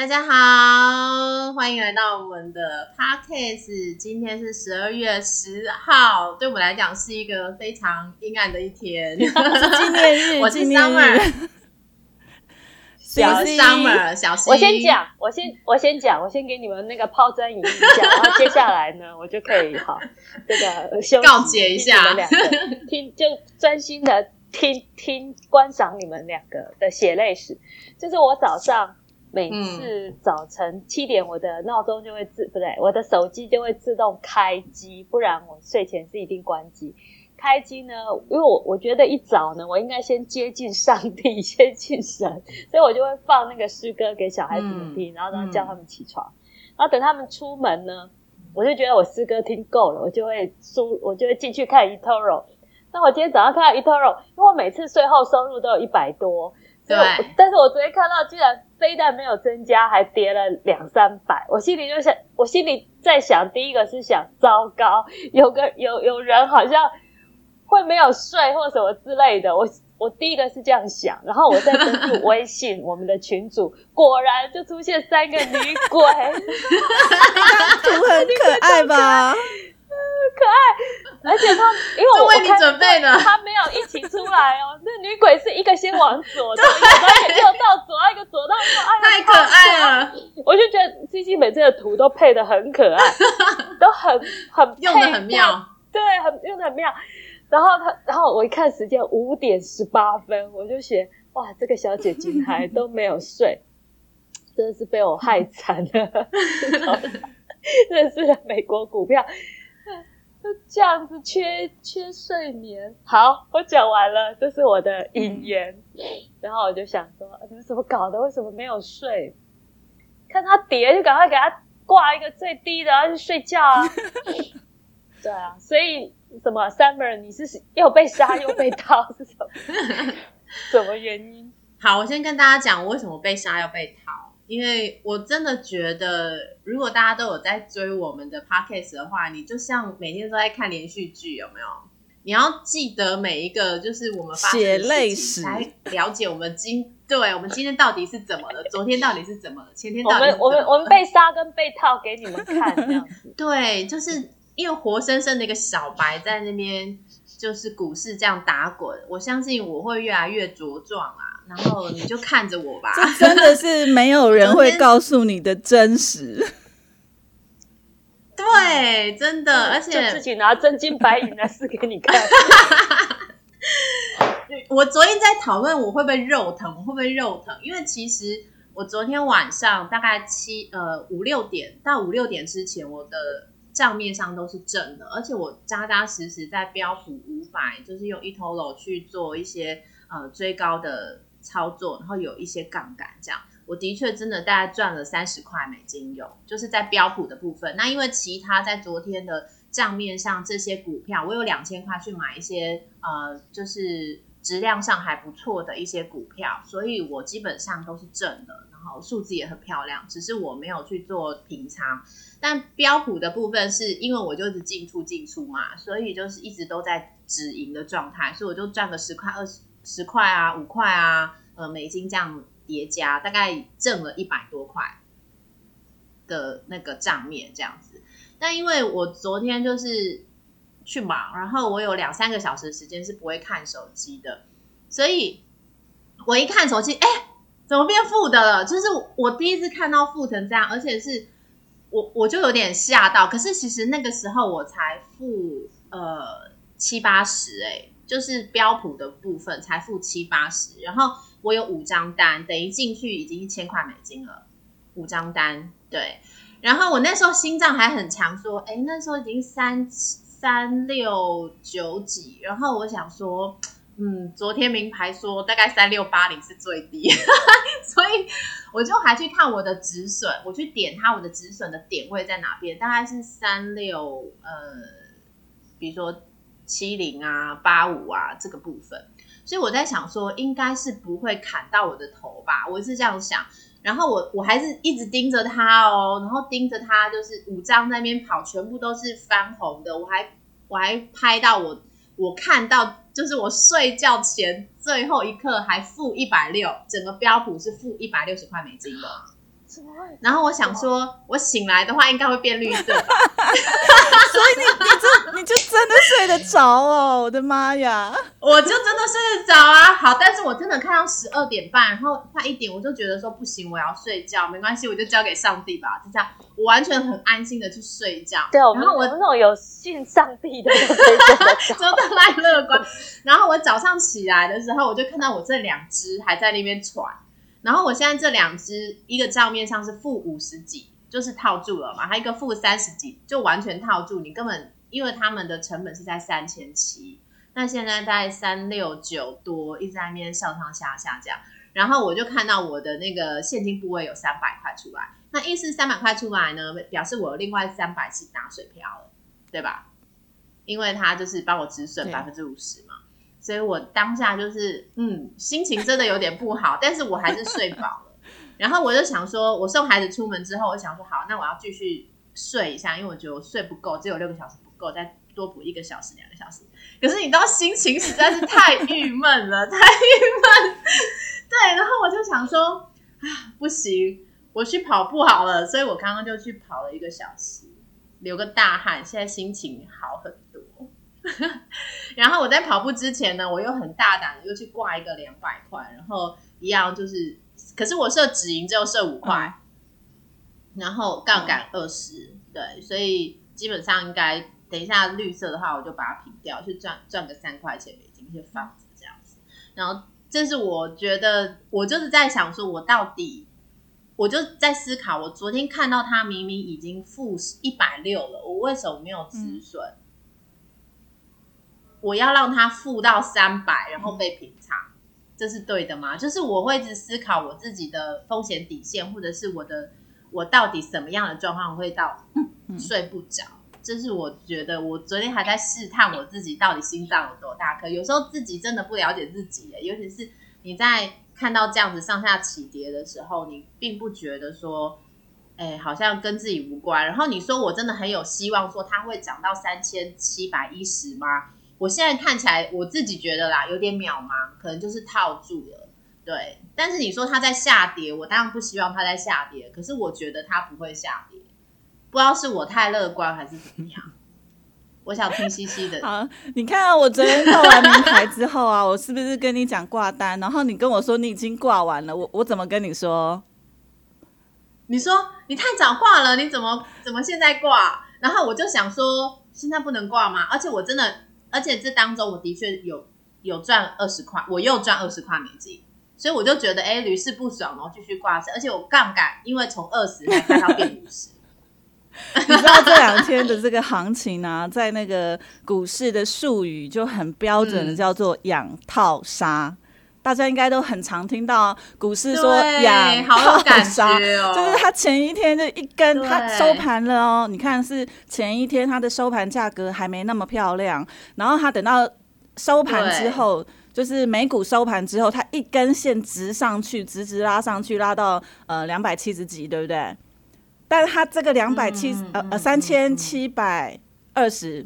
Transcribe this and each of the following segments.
大家好，欢迎来到我们的 podcast。今天是十二月十号，对我们来讲是一个非常阴暗的一天。纪念日，我是 Summer，日。小 Summer，小心。我先讲，我先我先讲，我先给你们那个抛砖引玉一下，然后接下来呢，我就可以好这个告诫一下听你们两个听就专心的听听观赏你们两个的血泪史。就是我早上每次早晨七点，我的闹钟就会自不对，我的手机就会自动开机，不然我睡前是一定关机。开机呢，因为我我觉得一早呢，我应该先接近上帝，接近神，所以我就会放那个诗歌给小孩子们听，然后然后叫他们起床，然后等他们出门呢，我就觉得我诗歌听够了，我就会输，我就会进去看 eToro。那我今天早上看到 eToro，因为我每次税后收入都有一百多，对。但是我昨天看到居然非但没有增加，还跌了两三百，我心里就想，我心里在想，第一个是想，糟糕，有个有有人好像会没有睡或什么之类的，我我第一个是这样想，然后我再登录微信我们的群组，果然就出现三个女鬼，图很可爱吧？可爱，而且他因为我这为你准备的他没有一起出来哦，那女鬼是一个先往左的，一个右到左，一个左到右，哎太可爱了，我就觉得 C C 每次的图都配的很可爱，都很很用的很妙。对，很用的很妙。然后他，然后我一看时间五点十八分，我就写哇，这个小姐姐还都没有睡，真的是被我害惨了。认识了美国股票，就这样子缺缺睡眠。好，我讲完了，这是我的引言。然后我就想说，你们怎么搞的？为什么没有睡？看它跌，就赶快给他挂一个最低的，然后去睡觉啊。对啊，所以什么 Summer，你是又被杀又被套是什么？什么原因？好，我先跟大家讲我为什么被杀又被逃，因为我真的觉得，如果大家都有在追我们的 podcast 的话，你就像每天都在看连续剧，有没有？你要记得每一个就是我们发生的血泪史来了解我们今对我们今天到底是怎么了，昨天到底是怎么了，前天到底是们我们怎么了我们被杀跟被套给你们看这样子。对，就是因为活生生的一个小白在那边，就是股市这样打滚，我相信我会越来越茁壮啊。然后你就看着我吧，这真的是没有人会告诉你的真实。对，真的，而就且自己拿真金白银来试给你看。我昨天在讨论我会不会肉疼，我会不会肉疼？因为其实我昨天晚上大概七呃五六点到五六点之前，我的账面上都是正的，而且我扎扎实实在标普五百，就是用 eToro 去做一些呃追高的操作，然后有一些杠杆这样。我的确真的大概赚了三十块美金有，就是在标普的部分。那因为其他在昨天的账面上这些股票，我有两千块去买一些呃，就是质量上还不错的一些股票，所以我基本上都是正的，好数字也很漂亮，只是我没有去做平仓。但标普的部分是因为我就是进出进出嘛，所以就是一直都在止盈的状态，所以我就赚个十块、二十十块啊、五块啊，呃，美金这样叠加，大概挣了一百多块的那个账面这样子。但因为我昨天就是去忙，然后我有两三个小时的时间是不会看手机的，所以我一看手机，哎、怎么变负的了？就是我第一次看到负成这样，而且是我我就有点吓到。可是其实那个时候我才负呃七八十，哎，就是标普的部分才负七八十，然后我有五张单，等于进去已经一千块美金了，五张单，对。然后我那时候心脏还很强，说，哎，那时候已经三三六九几，然后我想说，嗯，昨天名牌说大概三六八零是最低，所以我就还去看我的止损，我去点它我的止损的点位在哪边，大概是三六呃，比如说七零啊、八五啊这个部分，所以我在想说，应该是不会砍到我的头吧，我是这样想。然后我我还是一直盯着它哦，然后盯着它，就是五张那边跑，全部都是翻红的。我还我还拍到我我看到，就是我睡觉前最后一刻还负一百六，整个标普是负一百六十块美金的。然后我想说，我醒来的话应该会变绿色吧？所以你你这你就真的睡得着哦！我的妈呀！我就真的睡得着啊。好，但是我真的看到十二点半，然后快一点，我就觉得说不行，我要睡觉，没关系，我就交给上帝吧。就这样，我完全很安心的去睡觉。对，然后我那种有信上帝的都可以睡得着。真的太乐观。然后我早上起来的时候，我就看到我这两只还在那边喘。然后我现在这两只，一个账面上是负五十几，就是套住了嘛，还有一个负三十几，就完全套住。你根本因为他们的成本是在三千七，那现在在三六九多，一直在那边上上下下这样。然后我就看到我的那个现金部位有三百块出来，那意思三百块出来呢，表示我另外三百是打水漂了，对吧？因为他就是帮我止损对百分之五十嘛。所以我当下就是，嗯，心情真的有点不好，但是我还是睡饱了。然后我就想说，我送孩子出门之后，我想说，好，那我要继续睡一下，因为我觉得我睡不够，只有六个小时不够，再多补一个小时、两个小时。可是你知道，心情实在是太郁闷了，太郁闷。对，然后我就想说，啊，不行，我去跑步好了。所以我刚刚就去跑了一个小时，流个大汗，现在心情好很多。然后我在跑步之前呢，我又很大胆的又去挂一个两百块，然后一样就是，可是我设止盈只有设五块，然后杠杆二十、对，所以基本上应该等一下绿色的话，我就把它平掉，去赚赚个三块钱美金，就放着这样子。然后这是我觉得，我就是在想说，我到底。我就在思考，我昨天看到它明明已经负一百六了，我为什么没有止损？我要让它负到三百，然后被平仓，这是对的吗？就是我会一直思考我自己的风险底线，或者是我的我到底什么样的状况会到睡不着。这是我觉得，我昨天还在试探我自己到底心脏有多大颗。有时候自己真的不了解自己，尤其是你在看到这样子上下起跌的时候，你并不觉得说，哎，好像跟自己无关。然后你说我真的很有希望说它会涨到三千七百一十吗？我现在看起来，我自己觉得啦，有点渺茫，可能就是套住了。对，但是你说它在下跌，我当然不希望它在下跌，可是我觉得它不会下跌，不知道是我太乐观还是怎么样。我想听西西的，好，你看啊，我昨天报完名牌之后啊，我是不是跟你讲挂单？然后你跟我说你已经挂完了，我我怎么跟你说？你说你太早挂了，你怎么怎么现在挂？然后我就想说，现在不能挂吗？而且我真的，而且这当中我的确有有赚二十块，我又赚二十块美金，所以我就觉得哎，屡试不爽，然后继续挂着，而且我杠杆因为从二十还开到变五十。你知道这两天的这个行情啊，在那个股市的术语就很标准的嗯。叫做“养套杀”，大家应该都很常听到股市说对养套感杀，哦。就是它前一天就一根，对。它收盘了哦，你看是前一天它的收盘价格还没那么漂亮，然后它等到收盘之后。就是美股收盘之后，它一根线直上去，直直拉上去，拉到呃两百七十几，对不对？但是它这个两百七呃呃三千七百二十，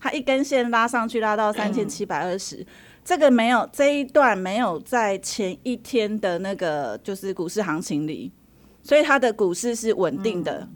它一根线拉上去，拉到三千七百二十，这个没有这一段没有在前一天的那个就是股市行情里，所以它的股市是稳定的。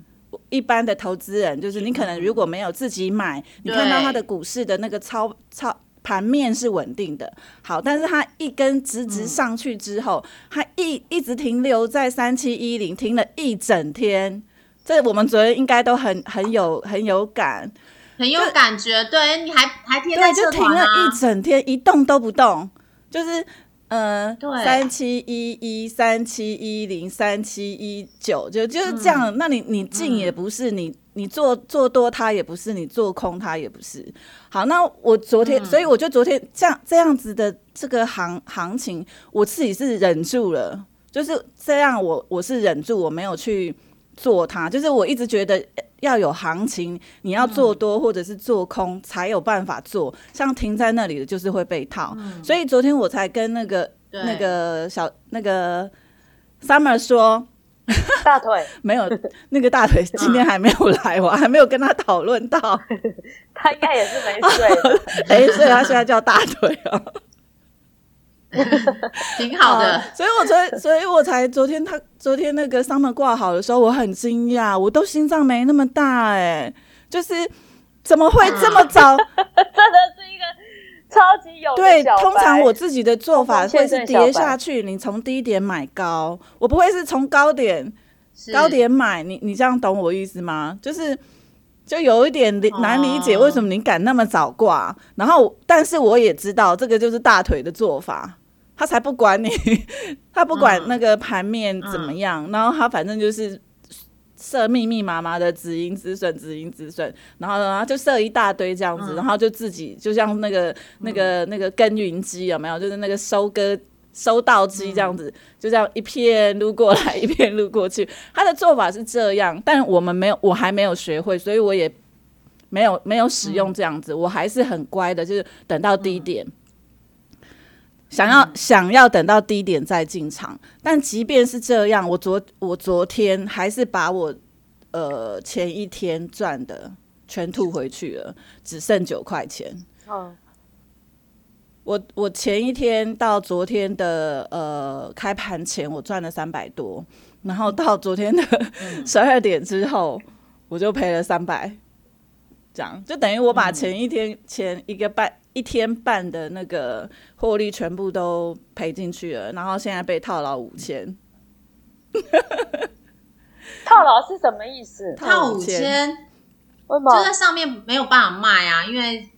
一般的投资人就是你可能如果没有自己买，你看到它的股市的那个操操盘面是稳定的，好，但是它一根直直上去之后，它一一直停留在三七一零，停了一整天。这我们昨天应该都很很有很有感，很有感觉，对，你还还贴对，在就停了一，整天，一动都不动，就是嗯，对。三七一一、三七一零、三七一九，就就是这样。那你你进也不是，你你做做多它也不是，你做空它也不是。好，那我昨天，所以我就昨天这样这样子的这个行行情，我自己是忍住了，就是这样我，我是忍住，我没有去做它，就是我一直觉得要有行情，你要做多或者是做空才有办法做，像停在那里的就是会被套，所以昨天我才跟那个那个小那个 Summer 说，大腿，没有那个大腿今天还没有来，我还没有跟他讨论到，他应该也是没睡的。哎、所以他现在叫大腿哦。挺好的。啊所以我昨所以我才昨天他昨天那个 summer 挂好的时候，我很惊讶，我都心脏没那么大哎、就是怎么会这么早？真的是一个超级有对，通常我自己的做法会是跌下去，你从低点买高，我不会是从高点高点买，你你这样懂我意思吗？就是就有一点难理解，为什么你敢那么早挂？然后，但是我也知道这个就是大腿的做法，他才不管你，他不管嗯那个盘面怎么样，然后他反正就是。设密密麻麻的止盈止损，止盈止损，然后然后就设一大堆这样子，嗯然后就自己就像那个那个那个耕耘机有没有？就是那个收割收到机这样子，就这样一片撸过来，一片撸过去。他的做法是这样，但我们没有，我还没有学会，所以我也没有没有使用这样子。我还是很乖的，就是等到低点。想要、想要等到低点再进场，但即便是这样，我昨我昨天还是把我呃前一天赚的全吐回去了，只剩九块钱。嗯，我我前一天到昨天的呃开盘前，我赚了三百多，然后到昨天的十二点之后，我就赔了三百，这样。就等于我把前一天、前一个半一天半的那个获利全部都赔进去了，然后现在被套牢五千，套牢是什么意思？套五千，为什么就在上面没有办法卖啊，因为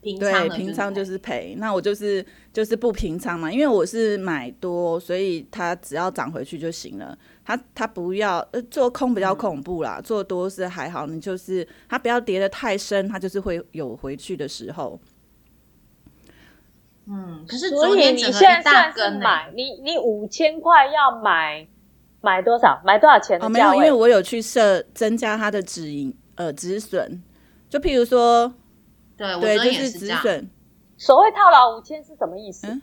平仓平仓就是是赔。那我就是就是不平仓嘛，因为我是买多，所以它只要涨回去就行了。它它不要呃做空比较恐怖啦，做多是还好，你就是它不要跌得太深，它就是会有回去的时候。嗯，可是所以你现在算是买你你五千块要买买多少？买多少钱哦，没有，因的价位？为我有去设增加它的止盈呃止损，就譬如说对，对，就是。止损，所谓套牢五千是什么意思？嗯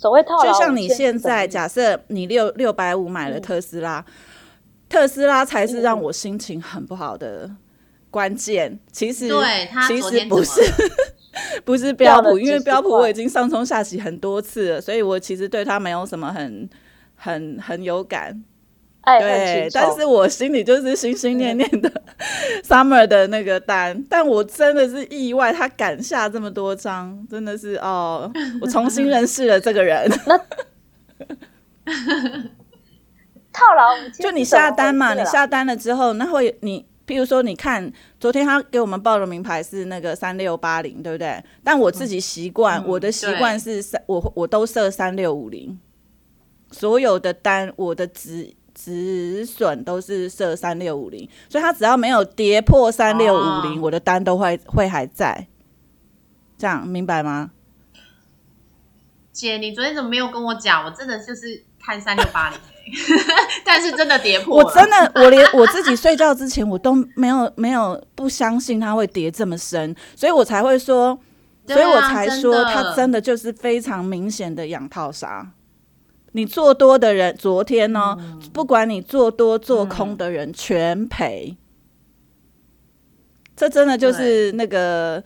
所谓套牢就像你现在假设你六六百五买了嗯特斯拉，特斯拉才是让嗯我心情很不好的关键。其实对他其昨实不是 不是标普，因为标普我已经上冲下洗很多次了，所以我其实对它没有什么很很很有感。哎对，但是我心里就是心心念念的 Summer 的那个单，但我真的是意外，他敢下这么多张，真的是哦，我重新认识了这个人。套牢，就你下单嘛，你下单了之后，那会你，譬如说，你看昨天他给我们报的名牌是那个三六八零，对不对？但我自己习惯，嗯我的习惯是三，我我都设三六五零，所有的单我的止止损都是设三六五零，所以它只要没有跌破三六五零，哦我的单都会会还在，这样明白吗？姐，你昨天怎么没有跟我讲？我真的就是看三六八零，但是真的跌破了。我真的，我连我自己睡觉之前，我都没有没有不相信它会跌这么深，所以我才会说，啊所以我才说真它真的就是非常明显的养套杀。你做多的人，昨天呢、嗯不管你做多做空的人，全赔。这真的就是那个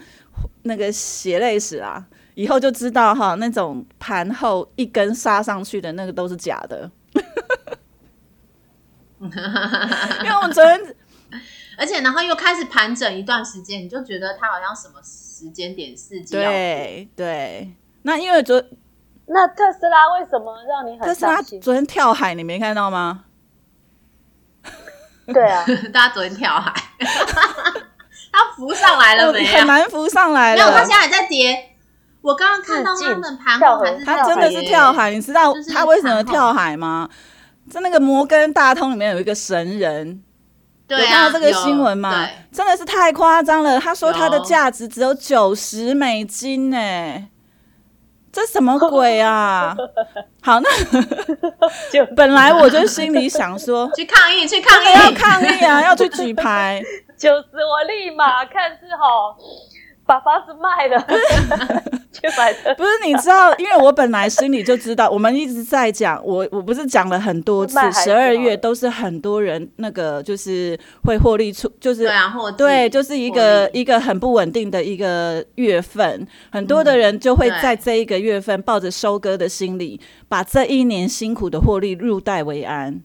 那个血泪史啊！以后就知道哈，那种盘后一根杀上去的那个都是假的。因为我们昨天而且然后又开始盘整一段时间，你就觉得它好像什么时间点伺机要跌对对，那因为昨那特斯拉为什么让你很特斯拉？昨天跳海，你没看到吗？对啊，大家昨天跳海，它浮上来了没啊？很难浮上来没有，它了现。在还在跌。我刚刚看到他们盘后还是他真的是跳海，你知道就是它为什么跳海吗？在那个摩根大通里面有一个神人，对啊，有看到这个新闻吗？真的是太夸张了。他说他的有价值只有九十美金呢、这什么鬼啊？好，那就 本来我就心里想说，去抗议，去抗议要议，抗议啊，要去举牌。九十，我立马看是吼，把房子卖了，去买特不是你知道，因为我本来心里就知道，我们一直在讲，我我不是讲了很多次十二月都是很多人那个就是会获利出，就是对就是一个一个很不稳定的一个月份，很多的人就会在这一个月份抱着收割的心理，把这一年辛苦的获利入袋为安。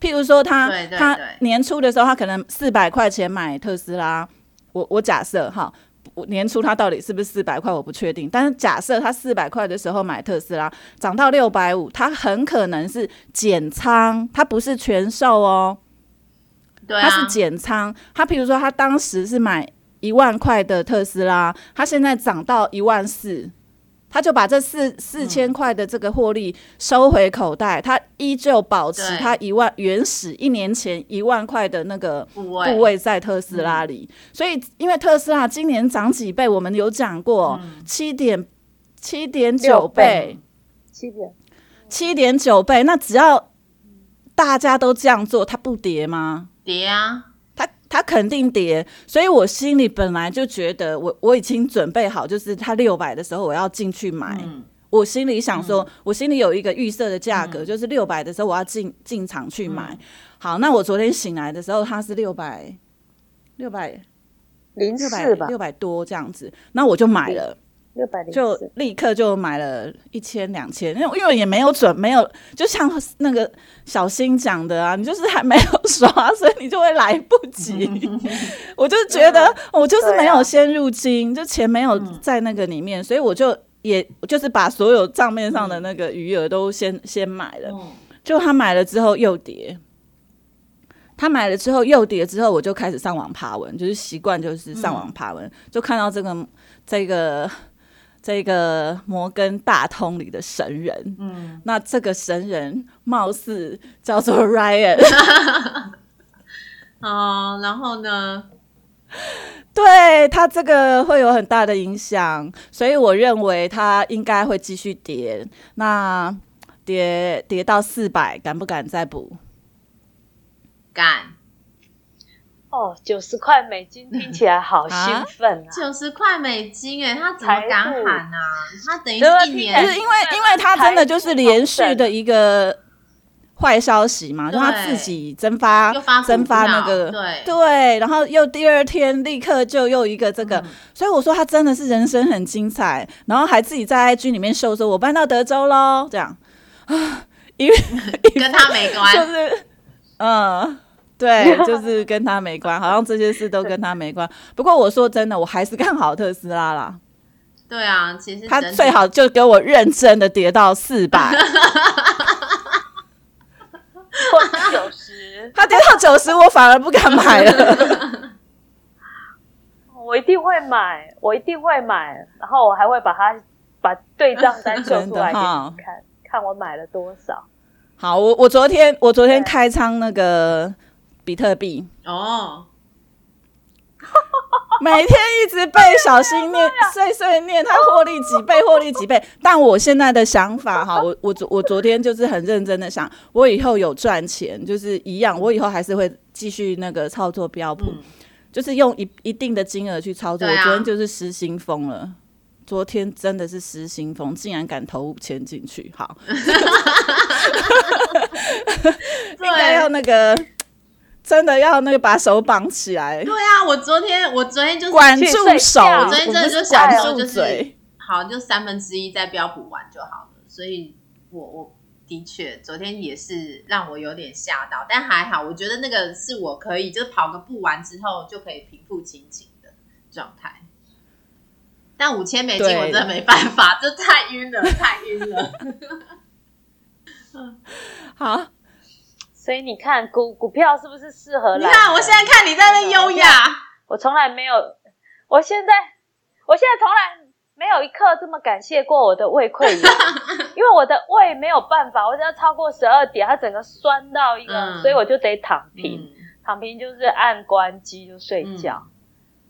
譬如说他，他年初的时候，他可能四百块钱买特斯拉，我我假设哈，我年初他到底是不是四百块，我不确定。但是假设他四百块的时候买特斯拉，涨到六百五，他很可能是减仓，他不是全售哦。对啊，他是减仓，他比如说他当时是买一万块的特斯拉，他现在涨到一万四，他就把这四四千块的这个获利收回口袋，他依旧保持他一万原始一年前一万块的那个部位。部位在特斯拉里，所以因为特斯拉今年涨几倍，我们有讲过七点七点九倍。七点，七点九倍，那只要大家都这样做，它不跌吗？跌啊，它它肯定跌，所以我心里本来就觉得我我已经准备好，就是它六百的时候我要进去买。嗯，我心里想说，我心里有一个预设的价格，就是六百的时候我要进进场去买。好，那我昨天醒来的时候，它是六百六百零六百四吧，六百多这样子，那我就买了。六百零就，立刻就买了一千两千，因为因为也没有准，没有就像那个小新讲的啊，你就是还没有刷，所以你就会来不及。我就觉得我就是没有先入金，就钱没有在那个里面，所以我就也就是把所有账面上的那个余额都先先买了。嗯。就他买了之后又跌，他买了之后又跌之后，我就开始上网爬文，就是习惯就是上网爬文，就看到这个这个这个摩根大通里的神人，嗯，那这个神人貌似叫做 Ryan，哦，然后呢？对他这个会有很大的影响，所以我认为他应该会继续跌，那跌跌到四百，敢不敢再补？敢哦，九十块美金 听起来好啊兴奋啊！九十块美金哎，他怎么敢喊啊？他等于一年。因为因为他真的就是连续的一个坏消息嘛，就他自己蒸发又发股蒸发那票个对。对，然后又第二天立刻就又一个这嗯。个，所以我说他真的是人生很精彩，然后还自己在 IG 里面秀说，我搬到德州喽，这样。啊，因为 跟他没关，就是嗯。对，就是跟他没关，好像这些事都跟他没关。不过我说真的，我还是看好特斯拉啦。对啊，其实他最好就给我认真的跌到四百，或九十，他跌到九十，我反而不敢买了。我一定会买，我一定会买，然后我还会把它把对账单秀出来给你看，看我买了多少。好，我我昨天我昨天对开仓那个比特币，哦，每天一直背小心念 碎碎念，他获利几倍，获利几倍。但我现在的想法哈，我我昨我昨天就是很认真的想，我以后有赚钱，就是一样，我以后还是会继续那个操作标普，嗯就是用一一定的金额去操作。啊我昨天就是失心疯了。昨天真的是失心疯，竟然敢投五千进去，好，应该要那个，真的要那个把手绑起来，对啊，我昨天我昨天就是管住手，我昨天真的就想住说就是嘴。好，就三分之一再标补完就好了。所以我我的确昨天也是让我有点吓到，但还好，我觉得那个是我可以就是跑个步完之后就可以平复心情的状态。但五千美金我真的没办法，这太晕了，太晕了。好，所以你看股股票是不是适合来？你看，我现在看你在那优雅，我从来没有，我现在我现在从来没有一刻这么感谢过我的胃溃疡，因为我的胃没有办法，我只要超过十二点，它整个酸到一个，嗯。所以我就得躺平，嗯。躺平就是按关机就睡觉。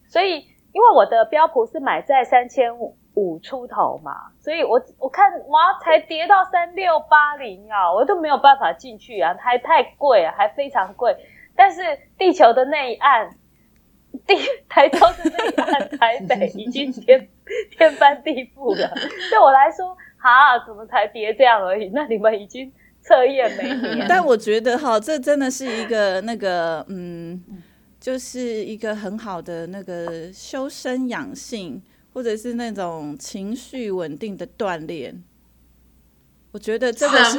所以因为我的标普是买在三千五出头嘛，所以我我看哇才跌到三六八零啊，我都没有办法进去啊，还太贵啊，还非常贵。但是地球的那一岸地台中的那一岸 台北已经天天翻地覆了。对我来说，哈，怎么才跌这样而已？那你们已经彻夜没眠。但我觉得哈，这真的是一个那个嗯，就是一个很好的那个修身养性，或者是那种情绪稳定的锻炼。我觉得这个是，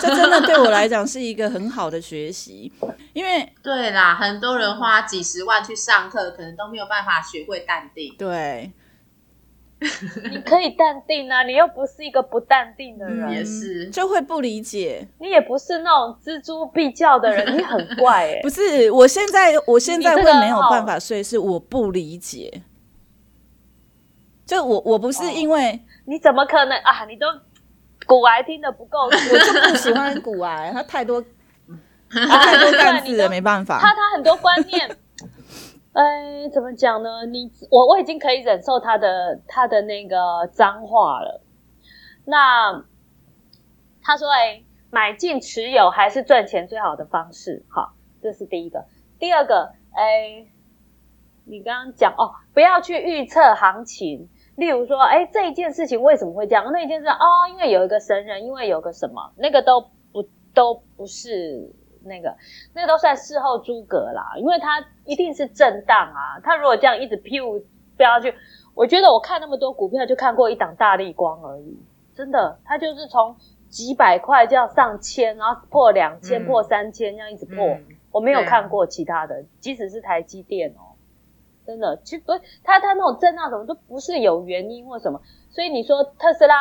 这真的对我来讲是一个很好的学习，因为 对啦，很多人花几十万去上课，可能都没有办法学会淡定。对，你可以淡定啊，你又不是一个不淡定的人，也是就会不理解。你也不是那种锱铢必较的人，你很怪哎。不是，我现在我现在会没有办法睡，是我不理解。就我我不是因为你怎么可能啊？你都。古癌听的不够，我就不喜欢古癌，他太多，太多干字了，没办法。他他很多观念，哎，怎么讲呢？你我我已经可以忍受他的他的那个脏话了。那他说：“哎，买进持有还是赚钱最好的方式。”好，这是第一个。第二个，哎，你刚刚讲哦，不要去预测行情。例如说，哎，这一件事情为什么会这样？那一件事哦，因为有一个神人，因为有个什么，那个都不都不是那个，那个都算事后诸葛啦。因为他一定是震荡啊，他如果这样一直飘飙去，我觉得我看那么多股票就看过一档大力光而已，真的，他就是从几百块这样上千，然后破两千、破三千这样一直破，我没有看过其他的，即使是台积电哦。真的，其实不，他他那种震荡什么都不是有原因或什么，所以你说特斯拉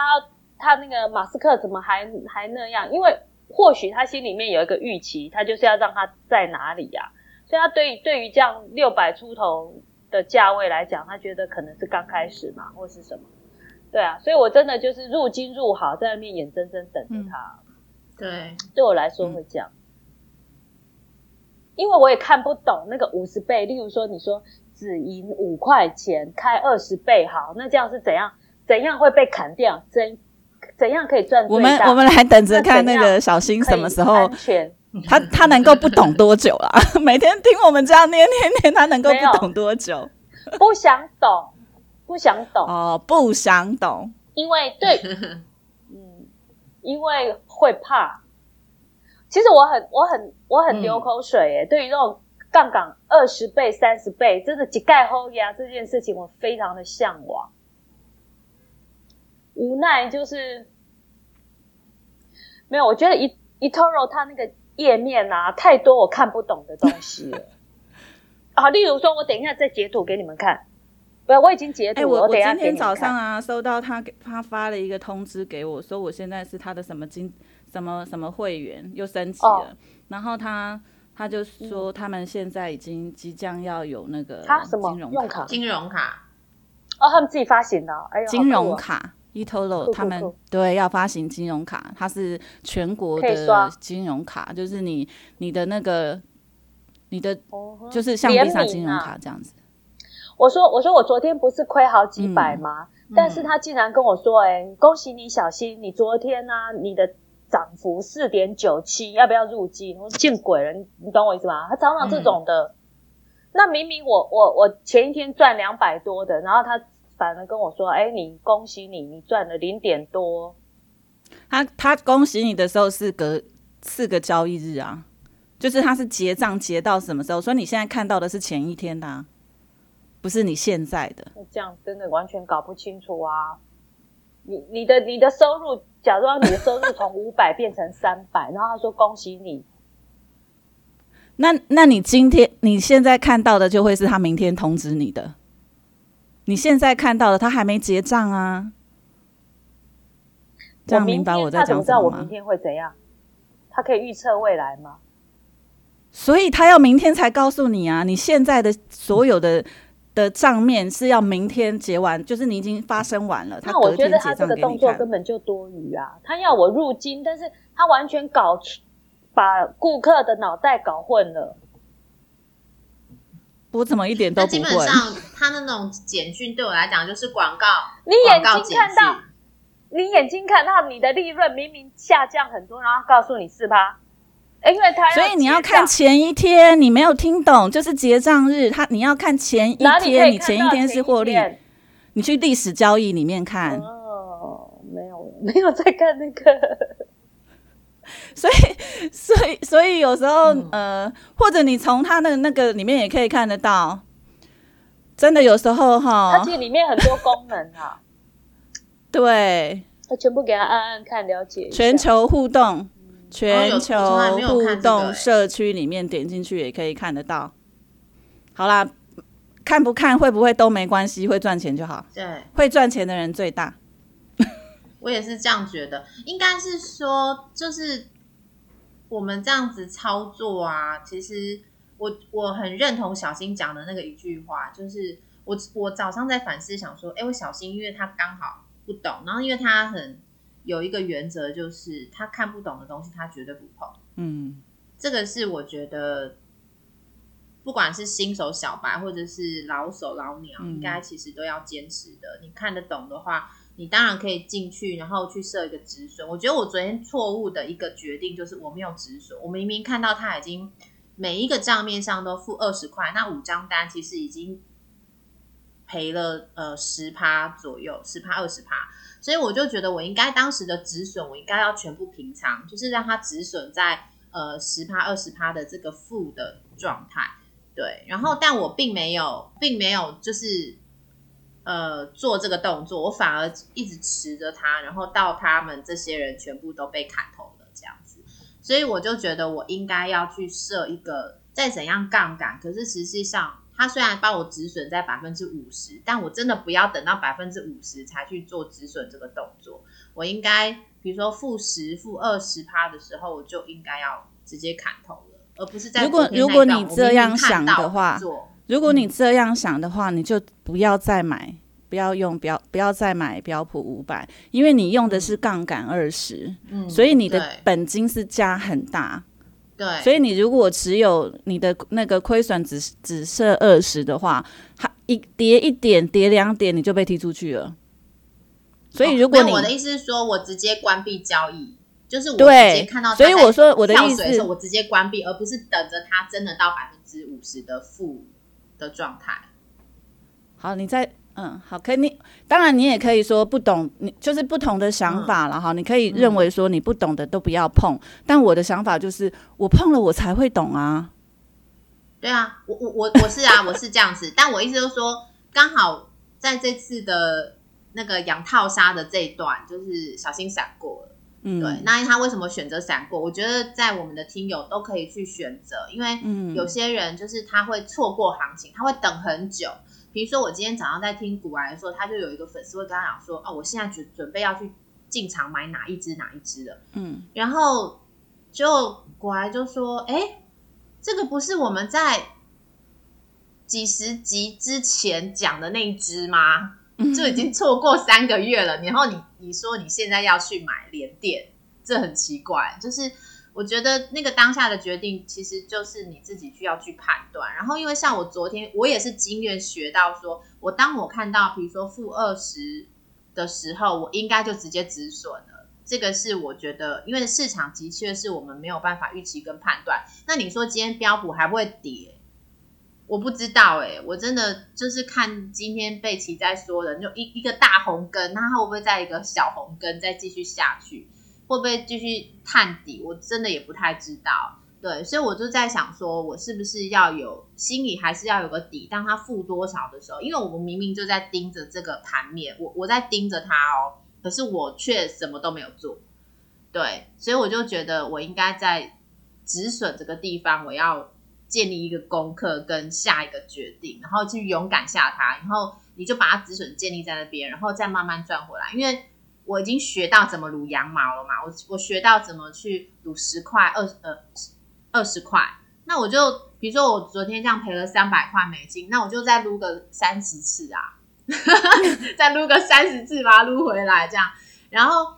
他那个马斯克怎么还还那样？因为或许他心里面有一个预期，他就是要让他在哪里呀？所以他对对于这样六百出头的价位来讲，他觉得可能是刚开始嘛，或是什么？对啊，所以我真的就是入金入好，在那边眼睁睁等着他。对，对我来说会这样，因为我也看不懂那个五十倍，例如说你说。只赢五块钱，开二十倍好，那这样是怎样？怎样会被砍掉？怎怎样可以赚？我们我们来等着看那个小新什么时候，他他能够不懂多久啦？每天听我们这样念念念，他能够不懂多久？不想懂，不想懂哦，不想懂，因为对，嗯，因为会怕。其实我很我很我很流口水诶，对于这种。杠杆二十倍、三十倍，真的几盖后呀！这件事情我非常的向往，无奈就是没有。我觉得一一 Toro 它那个页面啊，太多我看不懂的东西了。啊，例如说，我等一下再截图给你们看。不，我已经截图。哎，我我今天早上啊，收到他给他发了一个通知给我，说我现在是他的什么金什么什么会员又升级了，然后他。他就说，他们现在已经即将要有那个金融卡，金融卡。哦，他们自己发行的，哎金融卡，eToro 他们对要发行金融卡，它是全国的金融卡，就是你你的那个你的就是像 Visa 金融卡这样子。我说我说我昨天不是亏好几百吗？但是他竟然跟我说，哎，恭喜你，小新，你昨天呢，你的。涨幅四点九七，要不要入金？我见鬼了，你你懂我意思吗？他常常这种的，那明明我我我前一天赚两百多的，然后他反而跟我说：“哎，你恭喜你，你赚了零点多。”他他恭喜你的时候是隔四个交易日啊，就是他是结账结到什么时候？所以你现在看到的是前一天的，不是你现在的。这样真的完全搞不清楚啊！你你的你的收入。假装你的收入从 五百变成三百，然后他说恭喜你。那那你今天你现在看到的就会是他明天通知你的。你现在看到的他还没结账啊？这样明白我在讲什么吗？知道我明天会怎样？他可以预测未来吗？所以他要明天才告诉你啊！你现在的所有的。的账面是要明天结完，就是你已经发生完了。那我觉得他这个动作根本就多余啊！他要我入金，但是他完全搞把顾客的脑袋搞混了。我怎么一点都不基本上，他那种简讯对我来讲就是广告。你眼睛看到，你眼睛看到你的利润明明下降很多，然后告诉你是吧？因为他所以你要看前一天，你没有听懂，就是结账日，他你要看前一天，你前一天是获利，你去历史交易里面看。哦，没有没有在看那个，所以，所以，所以有时候，嗯。呃，或者你从他的那个里面也可以看得到，真的有时候哈它，其实里面很多功能啊，对，它全部给他按按看了解全球互动，哦全球互动社区里面点进去也可以看得到。好啦，看不看会不会都没关系，会赚钱就好，对，会赚钱的人最大。我也是这样觉得，应该是说，就是我们这样子操作啊，其实我我很认同小新讲的那个一句话，就是我我早上在反思，想说，哎，我小新，因为他刚好不懂，然后因为他很有一个原则，就是他看不懂的东西，他绝对不碰。嗯，这个是我觉得，不管是新手小白或者是老手老鸟，嗯应该其实都要坚持的。你看得懂的话，你当然可以进去，然后去设一个止损。我觉得我昨天错误的一个决定就是我没有止损，我明明看到他已经每一个账面上都付二十块，那五张单其实已经赔了呃十趴左右，十趴二十趴。所以我就觉得我应该当时的止损，我应该要全部平仓，就是让它止损在呃十趴二十趴的这个负的状态。对，然后但我并没有，并没有就是呃做这个动作，我反而一直持着它，然后到他们这些人全部都被砍头了这样子，所以我就觉得我应该要去设一个再怎样杠杆，可是实际上。它虽然帮我止损在百分之五十，但我真的不要等到百分之五十才去做止损这个动作。我应该比如说负十、负二十趴的时候，我就应该要直接砍头了，而不是在如果如果你这样想的话如果你这样想的话，你就不要再买，不要用标，不要再买标普五百，因为你用的是杠杆二十、嗯所以你的本金是加很大。对，所以你如果持有你的那个亏损只只设二十的话，它一跌一点，跌两点你就被踢出去了。所以如果你、哦我的意思是说，我直接关闭交易，就是我直对接看到所以我说我的意思跳水的时候，我直接关闭，而不是等着它真的到百分之五十的负的状态。好，你在嗯好，可以你当然你也可以说不懂，你就是不同的想法了哈。你可以认为说你不懂的都不要碰，但我的想法就是我碰了我才会懂啊。对啊，我我我我是啊，我是这样子，但我意思就是说，刚好在这次的那个养套杀的这一段，就是小心闪过了。嗯，对，那他为什么选择闪过？我觉得在我们的听友都可以去选择，因为嗯有些人就是他会错过行情，他会等很久。比如说我今天早上在听古玩的时候，他就有一个粉丝会跟他讲说：“哦，我现在准准备要去进场买哪一只哪一只了。”嗯，然后就股癌就说：“哎，这个不是我们在几十集之前讲的那一只吗？”就已经错过三个月了，然后你你说你现在要去买连电，这很奇怪。就是我觉得那个当下的决定，其实就是你自己需要去判断。然后因为像我昨天，我也是经验学到说，我当我看到比如说负二十的时候，我应该就直接止损了。这个是我觉得，因为市场的确是我们没有办法预期跟判断。那你说今天标普还不会跌？我不知道哎、我真的就是看今天贝奇在说的，就一一个大红根，那它会不会在一个小红根再继续下去？会不会继续探底？我真的也不太知道。对，所以我就在想说，我是不是要有心里还是要有个底，当它负多少的时候，因为我们明明就在盯着这个盘面，我我在盯着它哦，可是我却什么都没有做。对，所以我就觉得我应该在止损这个地方，我要建立一个功课跟下一个决定，然后去勇敢下它，然后你就把它止损建立在那边，然后再慢慢赚回来。因为我已经学到怎么撸羊毛了嘛，我我学到怎么去撸十块、二呃二十块，那我就比如说我昨天这样赔了三百块美金，那我就再撸个三十次啊，再撸个三十次把它撸回来，这样，然后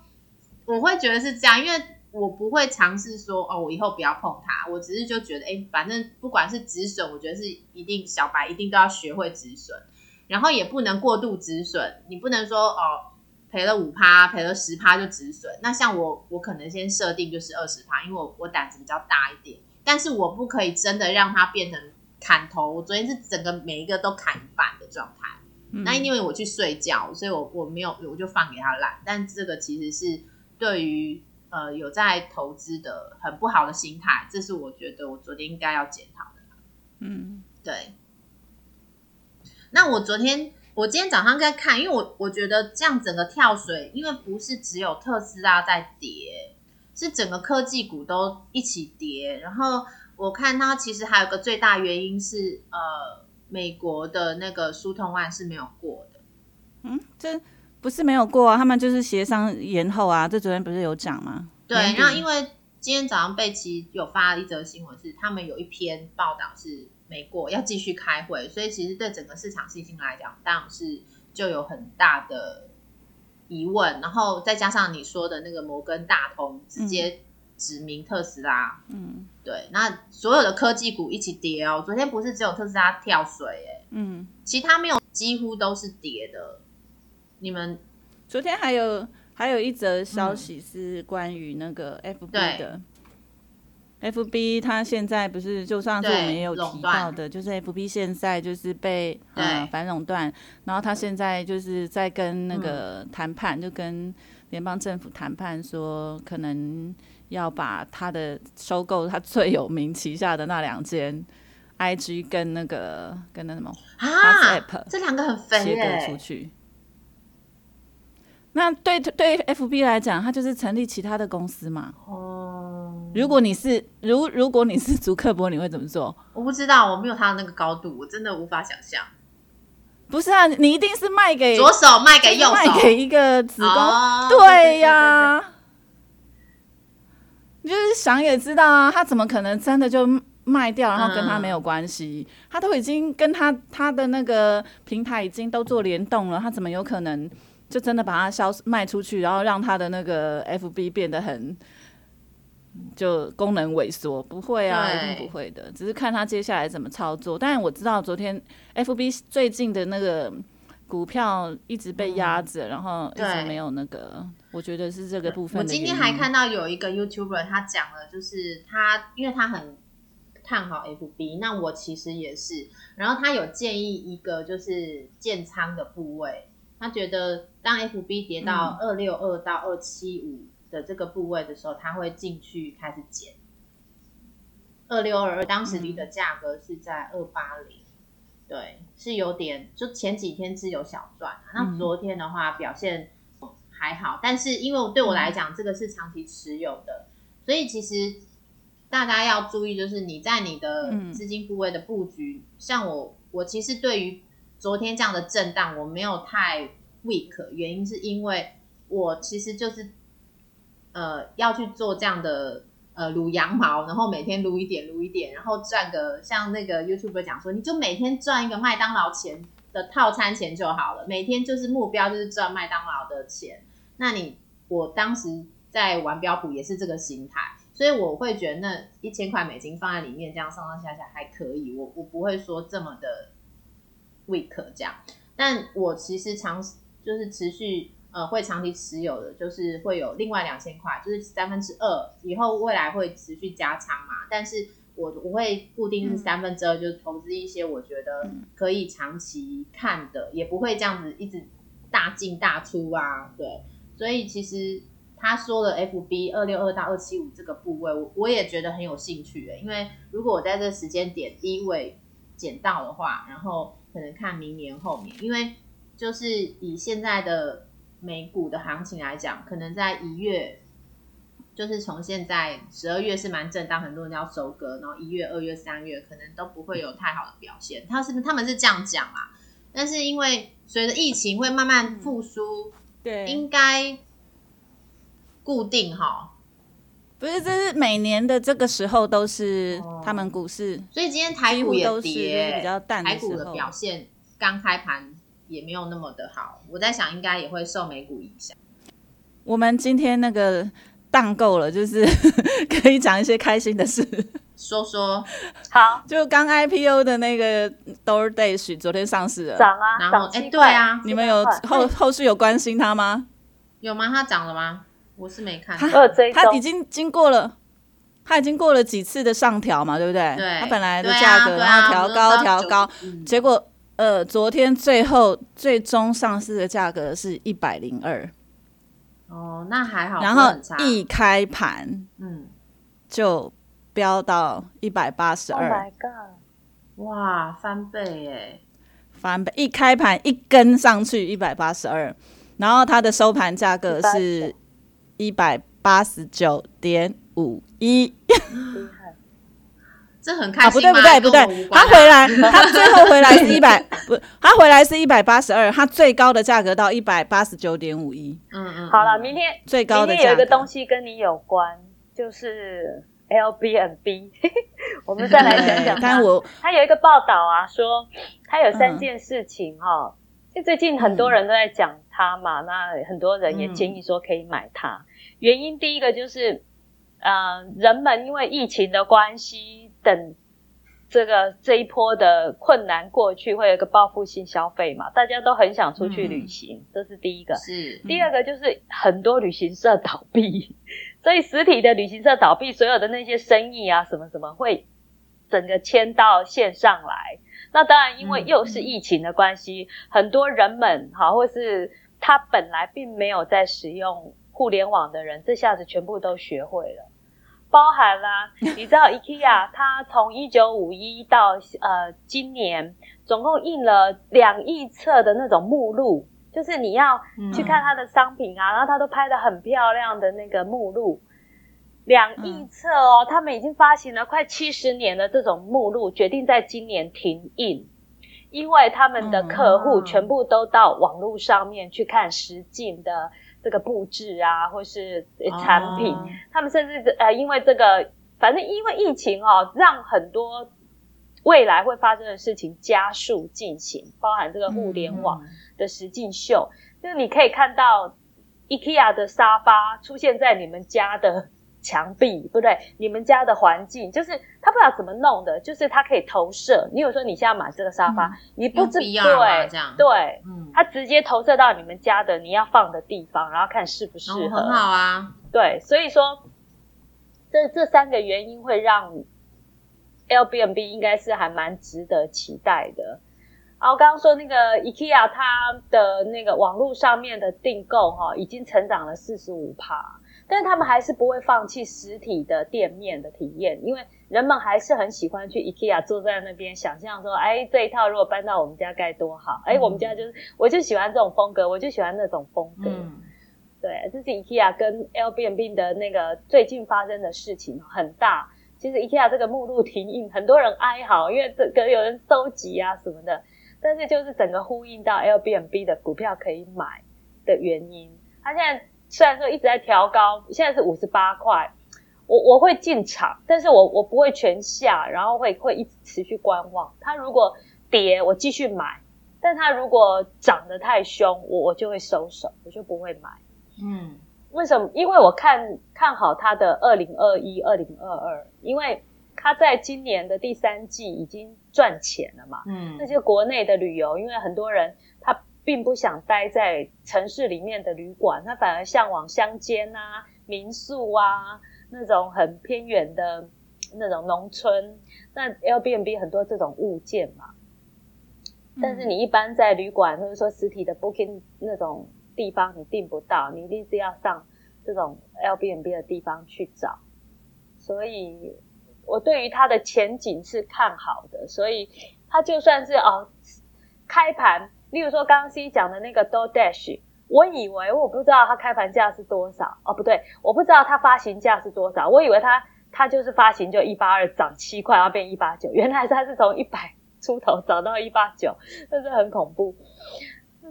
我会觉得是这样，因为我不会尝试说哦，我以后不要碰它，我只是就觉得，哎，反正不管是止损，我觉得是一定小白一定都要学会止损，然后也不能过度止损，你不能说哦赔了五趴，赔了十趴就止损。那像我，我可能先设定就是二十趴，因为我我胆子比较大一点，但是我不可以真的让它变成砍头。我昨天是整个每一个都砍一半的状态。那因为我去睡觉，所以我我没有我就放给他烂。但这个其实是对于呃有在投资的很不好的心态，这是我觉得我昨天应该要检讨的。嗯，对。那我昨天我今天早上在看，因为我我觉得这样整个跳水，因为不是只有特斯拉在跌，是整个科技股都一起跌。然后我看它其实还有个最大原因是呃。美国的那个疏通案是没有过的，嗯，这不是没有过啊，他们就是协商延后啊。这昨天不是有讲吗？对，然后因为今天早上贝奇有发了一则新闻，是他们有一篇报道是没过，要继续开会，所以其实对整个市场信心来讲，当然是就有很大的疑问。然后再加上你说的那个摩根大通直接。指明特斯拉，嗯，对，那所有的科技股一起跌哦。昨天不是只有特斯拉跳水，哎，嗯，其他没有，几乎都是跌的。你们昨天还有还有一则消息是关于那个 FB 的，FB 它现在不是就上次我们也有提到的，就是 FB 现在就是被呃反垄断，然后他现在就是在跟那个谈判，就跟联邦政府谈判说可能。要把他的收购，他最有名旗下的那两间，I G 跟那个跟那什么啊 App，，这两个很肥切割出去。那对对 F B 来讲，它就是成立其他的公司嘛。哦，如果你是如如果你是足克伯，你会怎么做？我不知道，我没有他的那个高度，我真的无法想象。不是啊，你一定是卖给左手，卖给右手，卖给一个子宫，对呀。你就是想也知道啊，他怎么可能真的就卖掉，然后跟他没有关系？他都已经跟他他的那个平台已经都做联动了，他怎么有可能就真的把它销卖出去，然后让他的那个 FB 变得很就功能萎缩？不会啊，一定不会的，只是看他接下来怎么操作。但是我知道昨天 FB 最近的那个。股票一直被压着，然后一直没有那个，我觉得是这个部分。我今天还看到有一个 YouTuber，他讲了，就是他因为他很看好 FB，那我其实也是。然后他有建议一个就是建仓的部位，他觉得当 FB 跌到二六二到二七五的这个部位的时候，他会进去开始减。二六二二当时你的价格是在二八零。对，是有点，就前几天是有小赚，那昨天的话表现还好，但是因为对我来讲，这个是长期持有的，所以其实大家要注意，就是你在你的资金部位的布局，像我，我其实对于昨天这样的震荡，我没有太 weak，原因是因为我其实就是呃要去做这样的。呃，撸羊毛，然后每天撸一点，撸一点，然后赚个像那个 YouTube 讲说，你就每天赚一个麦当劳钱的套餐钱就好了，每天就是目标就是赚麦当劳的钱。那你我当时在玩标普也是这个心态，所以我会觉得那一千块美金放在里面，这样上上下下还可以，我我不会说这么的 weak 这样。但我其实长就是持续。呃，会长期持有的，就是会有另外两千块，就是三分之二，以后未来会持续加仓嘛。但是我我会固定是三分之二，就是投资一些我觉得可以长期看的，也不会这样子一直大进大出啊。对，所以其实他说的 F B 二六二到二七五这个部位，我我也觉得很有兴趣诶，因为如果我在这个时间点低位捡到的话，然后可能看明年后面，因为就是以现在的。美股的行情来讲，可能在一月，就是从现在十二月是蛮震荡，很多人要收割，然后一月、二月、三月可能都不会有太好的表现。他是他们是这样讲嘛？但是因为随着疫情会慢慢复苏，对，应该固定哈。不是，这是每年的这个时候都是他们股市，所以今天台股也跌，比较淡台股的表现刚开盘。也没有那么的好，我在想应该也会受美股影响。我们今天那个荡够了，就是 可以讲一些开心的事。说说好，就刚 IPO 的那个 DoorDash 昨天上市了，涨啊，然后哎，对啊，你们有后后续有关心它吗？有吗？它涨了吗？我是没看。我有追踪它已经经过了，它已经过了几次的上调嘛，对不对？对它本来的价格，然后调高调高，90嗯结果呃，昨天最后最终上市的价格是一百零二，哦，那还好，然后一开盘嗯，就飙到一百八十 Oh 二，my god！哇，翻倍耶，翻倍，一开盘一根上去一百八十二，然后它的收盘价格是一百八十九点五一。这很啊，开心吗？不对不对不对，他回来，他最后回来是一百，不，他回来是一百八十二，他最高的价格到一百八十九点五一，嗯嗯，好了，嗯明天最高明天有的价格。一个东西跟你有关，就是 Airbnb。我们再来讲讲但我他有一个报道啊，说他有三嗯件事情哈、就最近很多人都在讲他嘛，那很多人也建议说可以买它。原因第一个就是，呃，人们因为疫情的关系，等这个这一波的困难过去，会有一个报复性消费嘛，大家都很想出去旅行，这是第一个。是第二个就是很多旅行社倒闭，所以实体的旅行社倒闭，所有的那些生意啊什么什么会整个迁到线上来。那当然，因为嗯又是疫情的关系，很多人们哈，或是他本来并没有在使用互联网的人，这下子全部都学会了。包含啦、你知道 IKEA 它从一九五一到呃今年，总共印了两亿册的那种目录，就是你要去看它的商品啊，然后它都拍的很漂亮的那个目录，两亿册哦，他们已经发行了快七十年的这种目录，决定在今年停印。因为他们的客户嗯。全部都到网络上面去看实景的这个布置啊，或是呃产品，哦他们甚至呃，因为这个，反正因为疫情哦，让很多未来会发生的事情加速进行，包含这个互联网嗯。的实境秀，就是你可以看到 IKEA 的沙发出现在你们家的墙壁，不对，你们家的环境，就是他不知道怎么弄的，就是他可以投射。你有时候你现在买这个沙发，嗯。你不知对这样。对，嗯，它直接投射到你们家的你要放的地方，然后看适不适合。哦很好啊，对，所以说这这三个原因会让 Airbnb 应该是还蛮值得期待的。然后刚刚说那个 IKEA 它的那个网络上面的订购哈、已经成长了四十五趴，但是他们还是不会放弃实体的店面的体验，因为人们还是很喜欢去 IKEA 坐在那边想象说，哎，这一套如果搬到我们家该多好！哎，我们家就是我就喜欢这种风格，我就喜欢那种风格。嗯，对，这是 IKEA 跟 Airbnb 的那个最近发生的事情很大。其实 IKEA 这个目录停印，很多人哀嚎，因为这个有人收集啊什么的。但是就是整个呼应到 Airbnb 的股票可以买的原因。它现在虽然说一直在调高，现在是五十八块，我我会进场，但是我我不会全下，然后会会一直持续观望。它如果跌，我继续买；但它如果涨得太凶，我我就会收手，我就不会买。嗯，为什么？因为我看看好它的二零二一、二零二二，因为它在今年的第三季已经赚钱了嘛。嗯，那些国内的旅游，因为很多人他并不想待在城市里面的旅馆，他反而向往乡间啊、民宿啊那种很偏远的那种农村。那 Airbnb 很多这种物件嘛，但是你一般在旅馆或者说实体的 Booking 那种地方你订不到，你一定是要上这种 Airbnb 的地方去找。所以我对于它的前景是看好的，所以它就算是哦开盘，例如说刚刚 C 讲的那个 DoorDash，我以为我不知道它开盘价是多少哦，不对，我不知道它发行价是多少，我以为它它就是发行就一八二涨七块，然后变一八九，原来它是从一百出头涨到一八九，真是很恐怖。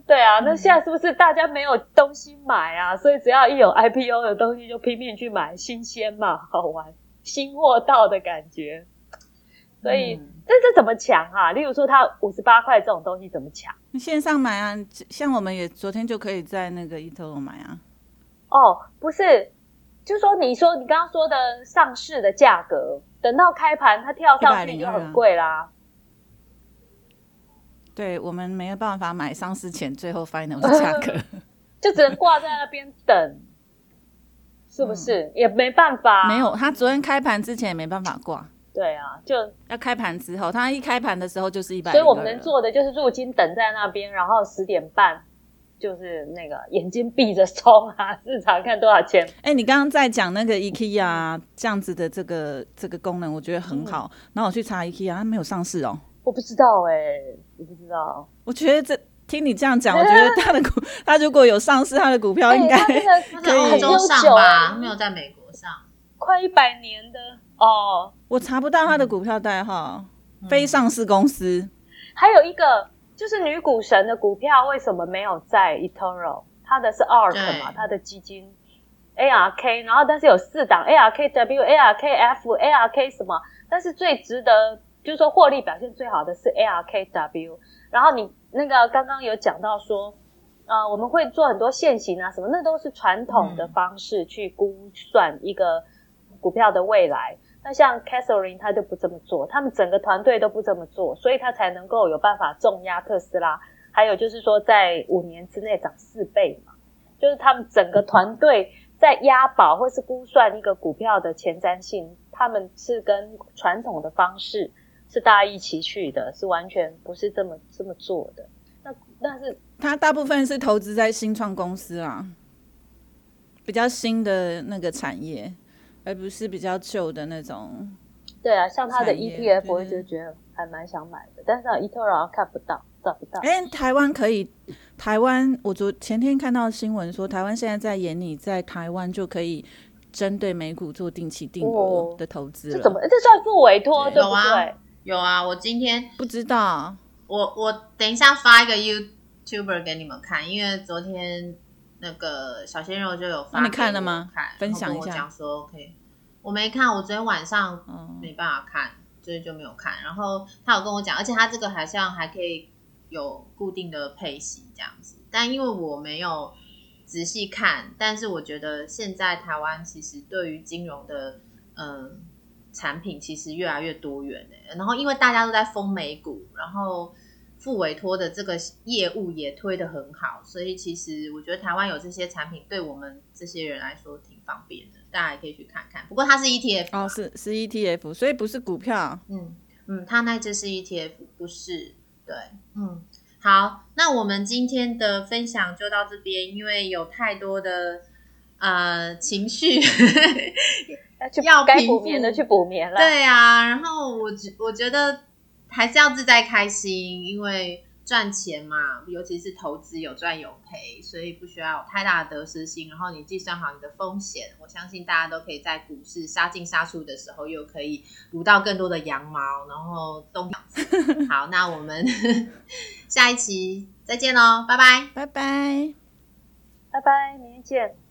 对啊，那现在是不是大家没有东西买啊？所以只要一有 IPO 的东西就拼命去买，新鲜嘛，好玩，新货到的感觉。所以、嗯这这怎么抢啊？例如说，它五十八块这种东西怎么抢？你线上买啊，像我们也昨天就可以在那个 eToro 买啊。哦，不是，就说你说你刚刚说的上市的价格，等到开盘它跳上去就很贵啦。对我们没有办法买上市前最后 final 的价格。就只能挂在那边等，是不是？也没办法，没有，他昨天开盘之前也没办法挂，对啊，就要开盘之后，他一开盘的时候就是一百，所以我们能做的就是入金等在那边，然后十点半就是那个眼睛闭着冲啊，市场看多少钱。哎、你刚刚在讲那个 IKEA 这样子的这个这个功能，我觉得很好。然后我去查 IKEA，它没有上市哦。我不知道哎、我不知道，我觉得这听你这样讲，我觉得它的股，它如果有上市，它的股票应该、哎它真的 它在欧洲上吧，没有在美国上。快一百年的哦。我查不到他的股票代号，非上市公司。还有一个就是女股神的股票为什么没有在 eToro？它的是 ARK 嘛，对它的基金 ARK，然后但是有四档 ARKW、ARKF、ARK 什么，但是最值得就是说获利表现最好的是 ARKW。然后你那个刚刚有讲到说，呃，我们会做很多现行啊什么，那都是传统的方式去估算一个股票的未来。那像 Catherine 他就不这么做，他们整个团队都不这么做，所以他才能够有办法重压特斯拉。还有就是说，在五年之内涨四倍嘛，就是他们整个团队在押宝或是估算一个股票的前瞻性，他们是跟传统的方式是大家一起去的，是完全不是这么这么做的。那但是它大部分是投资在新创公司啊，比较新的那个产业，而不是比较旧的那种。对啊，像他的 ETF，我对就觉得还蛮想买的，但是 eToro 看不到，找不到。哎、台湾可以，台湾我昨前天看到新闻说，台湾现在在演你在台湾就可以针对美股做定期定额哦的投资了。这怎么？这算付委托对不有啊对？有啊，我今天不知道？我我等一下发一个 YouTuber 给你们看，因为昨天那个小鲜肉就有发那你看了吗？看，分享一下。讲说 OK，我没看，我昨天晚上哦，没办法看，所以就没有看。然后他有跟我讲，而且他这个好像还可以有固定的配息这样子，但因为我没有仔细看，但是我觉得现在台湾其实对于金融的嗯产品其实越来越多元欸。然后因为大家都在封美股，然后付委托的这个业务也推得很好，所以其实我觉得台湾有这些产品对我们这些人来说挺方便的，大家也可以去看看。不过它是 ETF 哦，是是 ETF，所以不是股票。嗯嗯，它那只是 ETF，不是对，嗯，好，那我们今天的分享就到这边，因为有太多的呃情绪，要该补眠的去补眠了。对啊，然后我觉我觉得还是要自在开心，因为赚钱嘛，尤其是投资有赚有赔，所以不需要有太大的得失心。然后你计算好你的风险，我相信大家都可以在股市杀进杀出的时候，又可以撸到更多的羊毛，然后东 好，那我们 下一期再见喽，拜拜。拜拜。拜拜，明天见。